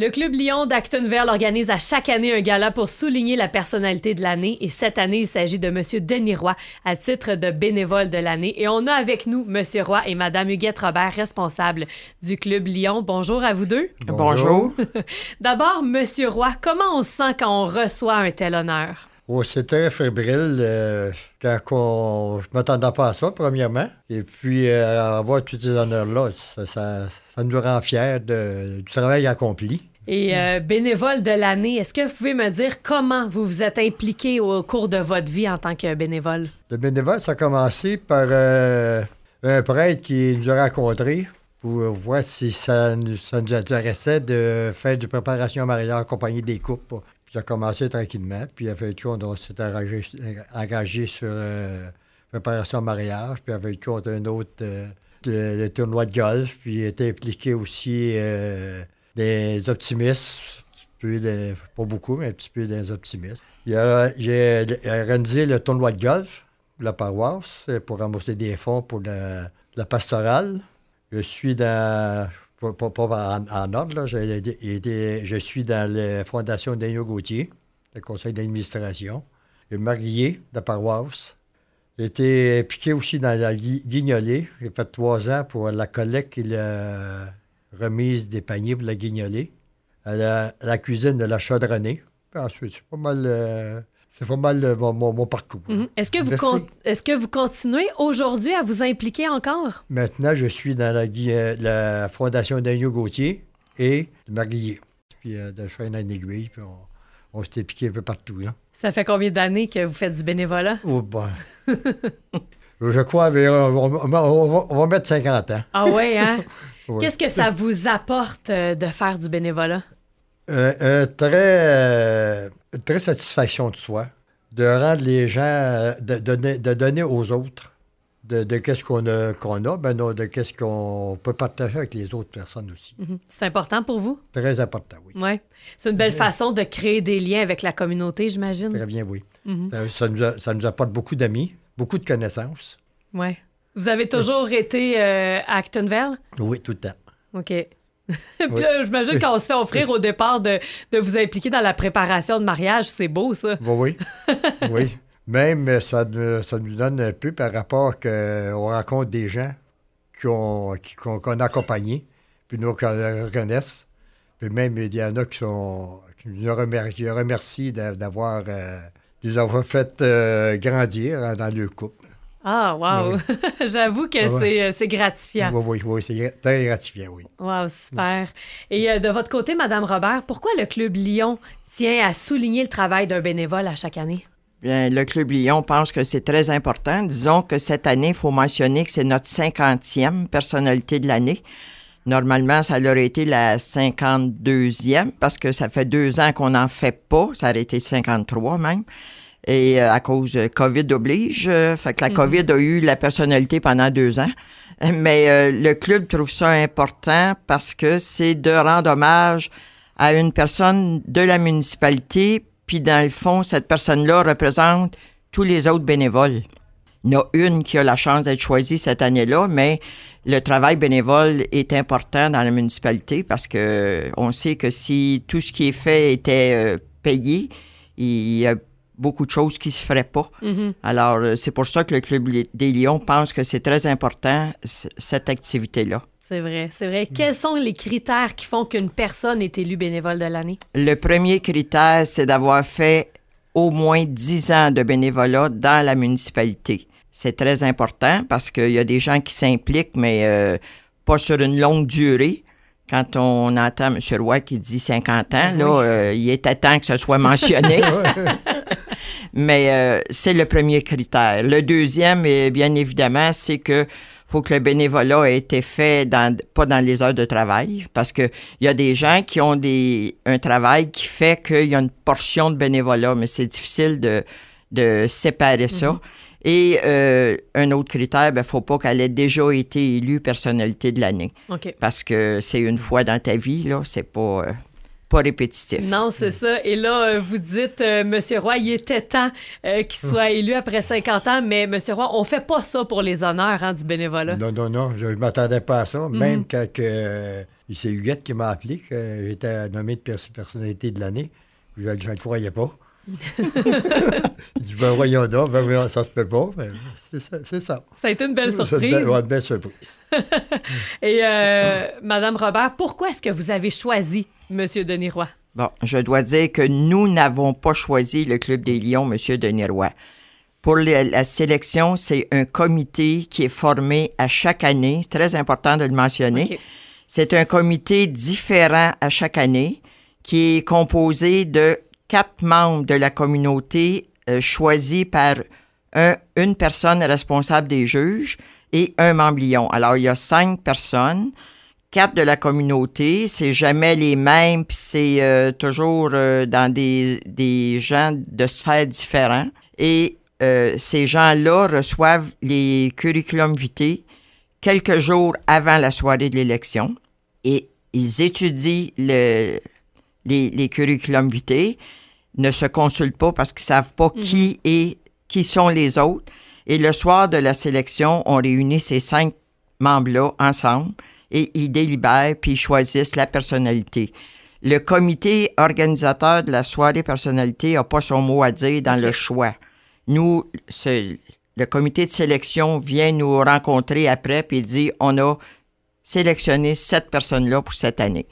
Le Club Lyon d'Actonville organise à chaque année un gala pour souligner la personnalité de l'année et cette année, il s'agit de Monsieur Denis Roy à titre de bénévole de l'année et on a avec nous Monsieur Roy et Madame Huguette Robert, responsables du Club Lyon. Bonjour à vous deux. Bonjour. D'abord, Monsieur Roy, comment on se sent quand on reçoit un tel honneur? Oh, c'est très fébrile euh, quand on... je ne m'attendais pas à ça, premièrement. Et puis, euh, avoir tous ces honneurs-là, ça, ça, ça nous rend fiers de- du travail accompli. Et euh, bénévole de l'année, est-ce que vous pouvez me dire comment vous vous êtes impliqué au cours de votre vie en tant que bénévole? Le bénévole, ça a commencé par euh, un prêtre qui nous a rencontrés pour voir si ça nous, ça nous intéressait de faire de préparation à mariage accompagné des couples. Puis ça a commencé tranquillement. Puis avec on, on s'est engagé, engagé sur euh, préparation à mariage. Puis avec on, un autre euh, de- le tournoi de golf. Puis était impliqué aussi euh, des optimistes. Un petit peu pas beaucoup, mais un petit peu des optimistes. J'ai organisé le tournoi de golf la paroisse euh, pour rembourser des fonds pour la, pastorale. Je suis dans, pas, pas- en, ordre, là, je suis dans la fondation Daniel Gauthier, le conseil d'administration. J'ai marié de la paroisse. J'ai été impliqué aussi dans la gui- guignolée. J'ai fait trois ans pour la collecte et la remise des paniers pour la guignolée à la, à la cuisine de la chaudronnée. Puis ensuite, c'est pas mal, euh, c'est pas mal euh, mon, parcours. Mhm. Est-ce que, vous Merci. con- est-ce que vous continuez aujourd'hui à vous impliquer encore? Maintenant, je suis dans la, euh, la fondation d'Agneau Gauthier et le Marguillier. Puis euh, de chaîne en aiguille, puis on, on s'était piqué un peu partout. Là. Ça fait combien d'années que vous faites du bénévolat? Oh, bon. je crois, vers- on, on- on va, on va mettre 50 ans. Ah ouais, hein? Oui. Qu'est-ce que ça vous apporte euh, de faire du bénévolat? Euh, euh, très, très satisfaction de soi, de rendre les gens, de, donner, de donner aux autres de, de qu'est-ce qu'on a, qu'on a ben non, de qu'est-ce qu'on peut partager avec les autres personnes aussi. Mhm. C'est important pour vous? Très important, oui. Oui. C'est une belle façon de créer des liens avec la communauté, j'imagine. Très bien, oui. Mhm. Ça, ça nous a- ça nous apporte beaucoup d'amis, beaucoup de connaissances. Ouais. Vous avez toujours été euh, à Actonville? Oui, tout le temps. OK. Puis là, j'imagine qu'on se fait offrir au départ de, de vous impliquer dans la préparation de mariage, c'est beau, ça. Oui, oui. oui. Même euh, ça, nous- ça nous donne un peu par rapport qu'on rencontre des gens qu'on qu'on a accompagnés, puis nous qu'on les reconnaissent. Puis même, il y en a qui, sont, qui nous remercient, remercient d'a- d'avoir euh, de les avoir fait euh, grandir hein, dans leur couple. Ah, wow! J'avoue que Ah ouais. c'est, euh, c'est gratifiant. Oui, oui, oui, c'est très gratifiant, oui. Wow, super. Et euh, de votre côté, Madame Robert, pourquoi le Club Lyon tient à souligner le travail d'un bénévole à chaque année? Bien, le Club Lyon pense que c'est très important. Disons que cette année, il faut mentionner que c'est notre 50e personnalité de l'année. Normalement, ça aurait été la 52e parce que ça fait deux ans qu'on n'en fait pas. Ça aurait été 53 même. Et euh, à cause de COVID oblige, euh, fait que la COVID a eu la personnalité pendant deux ans. Mais euh, le club trouve ça important parce que c'est de rendre hommage à une personne de la municipalité, puis dans le fond, cette personne-là représente tous les autres bénévoles. Il y en a une qui a la chance d'être choisie cette année-là, mais le travail bénévole est important dans la municipalité parce que on sait que si tout ce qui est fait était payé, il y a beaucoup de choses qui se feraient pas. Mhm. Alors, euh, c'est pour ça que le Club des Lions pense que c'est très important, cette activité-là. C'est vrai, c'est vrai. Quels sont les critères qui font qu'une personne est élue bénévole de l'année? Le premier critère, c'est d'avoir fait au moins 10 ans de bénévolat dans la municipalité. C'est très important parce qu'il y a des gens qui s'impliquent, mais euh, pas sur une longue durée. Quand on entend M. Roy qui dit 50 ans, là, euh, il était temps que ce soit mentionné. Mais euh, c'est le premier critère. Le deuxième, eh bien évidemment, c'est que faut que le bénévolat ait été fait dans, pas dans les heures de travail, parce que il y a des gens qui ont des, un travail qui fait qu'il y a une portion de bénévolat, mais c'est difficile de, de séparer ça. Et euh, un autre critère, il ne faut pas qu'elle ait déjà été élue personnalité de l'année, parce que c'est une fois dans ta vie, là, c'est pas... euh, pas répétitif. Non, c'est ça. Et là, euh, vous dites, euh, Monsieur Roy, il était temps euh, qu'il soit élu après 50 ans, mais Monsieur Roy, on fait pas ça pour les honneurs hein, du bénévolat. Non, non, non, je ne m'attendais pas à ça. Même quand que, c'est Huguette qui m'a appelé, que j'étais nommé de pers- personnalité de l'année, je ne le croyais pas. il dit, ben voyons donc, ben voyons, ça se peut pas. Mais c'est ça. C'est ça. Ça a été une belle une surprise. belle, ouais, une belle surprise. Et euh, Madame Robert, pourquoi est-ce que vous avez choisi Monsieur Denis Roy? Bon, je dois dire que nous n'avons pas choisi le Club des Lions, M. Denis Roy. Pour la sélection, c'est un comité qui est formé à chaque année. C'est très important de le mentionner. C'est un comité différent à chaque année qui est composé de quatre membres de la communauté euh, choisis par un- une personne responsable des juges et un membre. Alors, il y a cinq personnes, quatre de la communauté. C'est jamais les mêmes, puis c'est euh, toujours euh, dans des, des gens de sphères différents. Et euh, ces gens-là reçoivent les curriculum vitae quelques jours avant la soirée de l'élection et ils étudient le- les, les curriculum vitae, ne se consultent pas parce qu'ils savent pas qui est, qui sont les autres. Et le soir de la sélection, on réunit ces cinq membres-là ensemble et ils délibèrent puis ils choisissent la personnalité. Le comité organisateur de la soirée personnalité n'a pas son mot à dire dans le choix. Nous, le comité de sélection vient nous rencontrer après puis dit on a sélectionné cette personne-là pour cette année.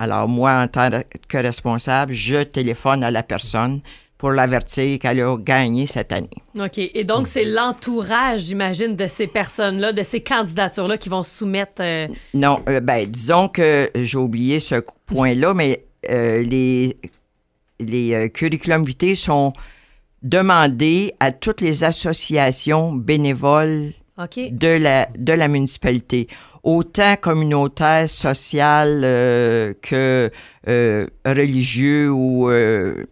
Alors, moi, en tant que responsable, je téléphone à la personne pour l'avertir qu'elle a gagné cette année. OK. Et donc, c'est l'entourage, j'imagine, de ces personnes-là, de ces candidatures-là qui vont soumettre. euh, Non, euh, ben, disons que j'ai oublié ce point-là, mais euh, les, les euh, curriculum vitae sont demandés à toutes les associations bénévoles OK. de la, de la municipalité, autant communautaire, social euh, que euh, religieux ou, euh,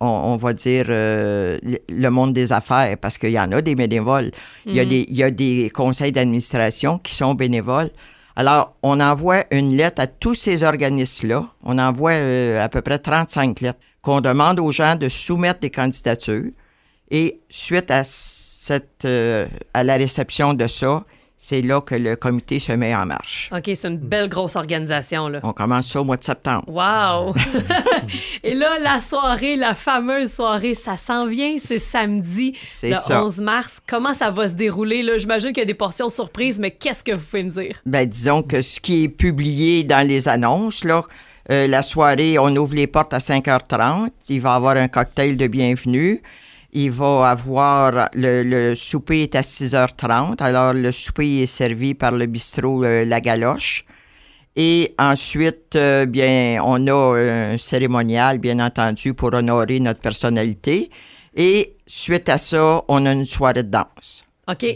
on, on va dire, le- monde des affaires, parce qu'il y en a des bénévoles. Il, y a des, il y a des conseils d'administration qui sont bénévoles. Alors, on envoie une lettre à tous ces organismes-là. On envoie euh, à peu près 35 lettres qu'on demande aux gens de soumettre des candidatures. Et suite à, cette, euh, à la réception de ça, c'est là que le comité se met en marche. OK, c'est une belle grosse organisation, là. On commence ça au mois de septembre. Wow! Et là, la soirée, la fameuse soirée, ça s'en vient, c'est samedi, le ça. 11 mars. Comment ça va se dérouler? Là, j'imagine qu'il y a des portions surprises, mais qu'est-ce que vous pouvez me dire? Ben, disons que ce qui est publié dans les annonces, là, euh, la soirée, on ouvre les portes à 5h30. Il va y avoir un cocktail de bienvenue. Il va avoir le, le souper est à 6h30. Alors, le souper est servi par le bistrot euh, La Galoche. Et ensuite, euh, bien, on a un cérémonial, bien entendu, pour honorer notre personnalité. Et suite à ça, on a une soirée de danse. OK.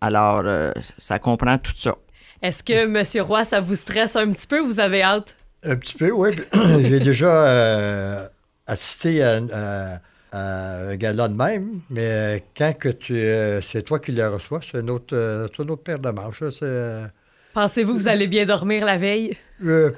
Alors, euh, ça comprend tout ça. Est-ce que, Monsieur Roy, ça vous stresse un petit peu? Vous avez hâte? Un petit peu, oui. J'ai déjà euh, assisté à, à- à un gala de même, mais quand que tu, euh, c'est toi qui le reçois, c'est un autre, euh, autre paire de manches. c'est, euh, Pensez-vous que vous allez bien dormir la veille? je-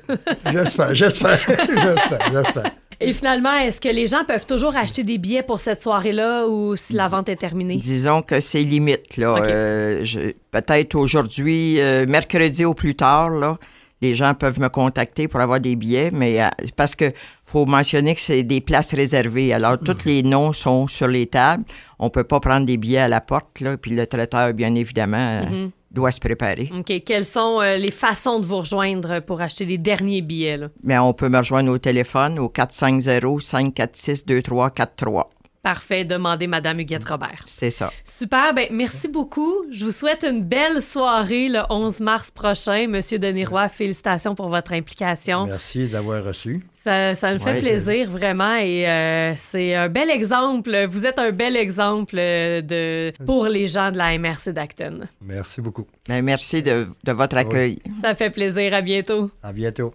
j'espère, j'espère, j'espère, j'espère. Et finalement, est-ce que les gens peuvent toujours acheter des billets pour cette soirée-là ou si la vente est terminée? Disons que c'est limite. Là. Euh, je- Peut-être aujourd'hui, euh, mercredi au plus tard, là, les gens peuvent me contacter pour avoir des billets, mais euh, parce que faut mentionner que c'est des places réservées. Alors, tous les noms sont sur les tables. On peut pas prendre des billets à la porte, là, puis le traiteur, bien évidemment, euh, doit se préparer. OK. Quelles sont euh, les façons de vous rejoindre pour acheter les derniers billets? là? Mais on peut me rejoindre au téléphone au 450-546-2343. Parfait. Demandez Madame Huguette Robert. C'est ça. Super, ben merci beaucoup. Je vous souhaite une belle soirée le 11 mars prochain. Monsieur Denis Roy, félicitations pour votre implication. Merci d'avoir reçu. Ça, ça me fait Ouais. plaisir vraiment et euh, c'est un bel exemple. Vous êtes un bel exemple euh, de, pour les gens de la MRC d'Acton. Merci beaucoup. Ben, merci de, de votre accueil. Ça fait plaisir. À bientôt. À bientôt.